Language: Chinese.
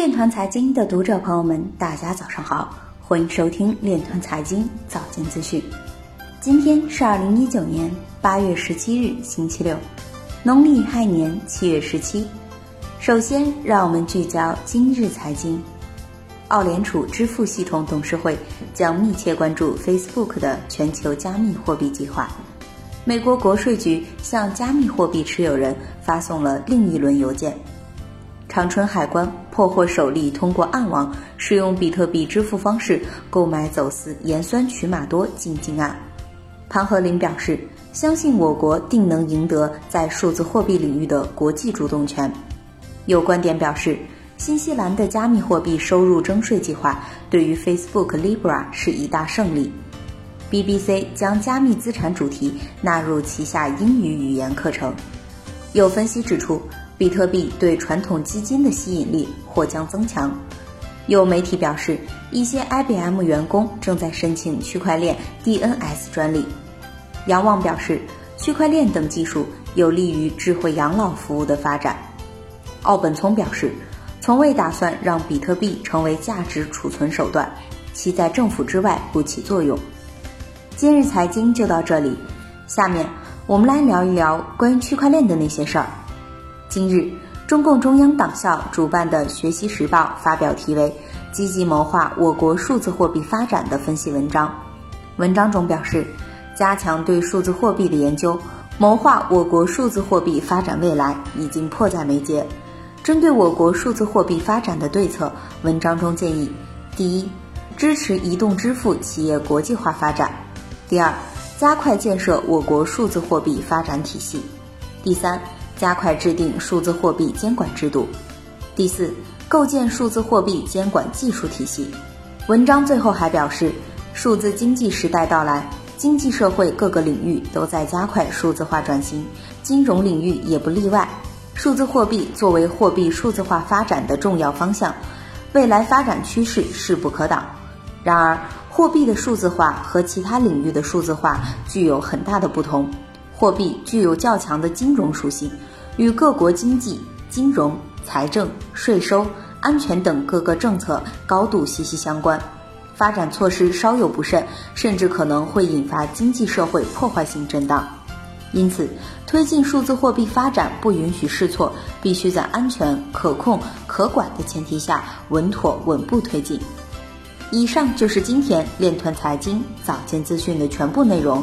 链团财经的读者朋友们，大家早上好，欢迎收听链团财经早间资讯。今天是二零一九年八月十七日，星期六，农历亥年七月十七。首先，让我们聚焦今日财经。澳联储支付系统董事会将密切关注 Facebook 的全球加密货币计划。美国国税局向加密货币持有人发送了另一轮邮件。长春海关破获首例通过暗网使用比特币支付方式购买走私盐酸曲马多进境案。庞和林表示，相信我国定能赢得在数字货币领域的国际主动权。有观点表示，新西兰的加密货币收入征税计划对于 Facebook Libra 是一大胜利。BBC 将加密资产主题纳入旗下英语语言课程。有分析指出。比特币对传统基金的吸引力或将增强。有媒体表示，一些 IBM 员工正在申请区块链 DNS 专利。杨望表示，区块链等技术有利于智慧养老服务的发展。奥本聪表示，从未打算让比特币成为价值储存手段，其在政府之外不起作用。今日财经就到这里，下面我们来聊一聊关于区块链的那些事儿。今日，中共中央党校主办的《学习时报》发表题为《积极谋划我国数字货币发展》的分析文章。文章中表示，加强对数字货币的研究，谋划我国数字货币发展未来已经迫在眉睫。针对我国数字货币发展的对策，文章中建议：第一，支持移动支付企业国际化发展；第二，加快建设我国数字货币发展体系；第三。加快制定数字货币监管制度。第四，构建数字货币监管技术体系。文章最后还表示，数字经济时代到来，经济社会各个领域都在加快数字化转型，金融领域也不例外。数字货币作为货币数字化发展的重要方向，未来发展趋势势不可挡。然而，货币的数字化和其他领域的数字化具有很大的不同。货币具有较强的金融属性，与各国经济、金融、财政、税收、安全等各个政策高度息息相关。发展措施稍有不慎，甚至可能会引发经济社会破坏性震荡。因此，推进数字货币发展不允许试错，必须在安全、可控、可管的前提下稳妥稳步推进。以上就是今天链团财经早间资讯的全部内容。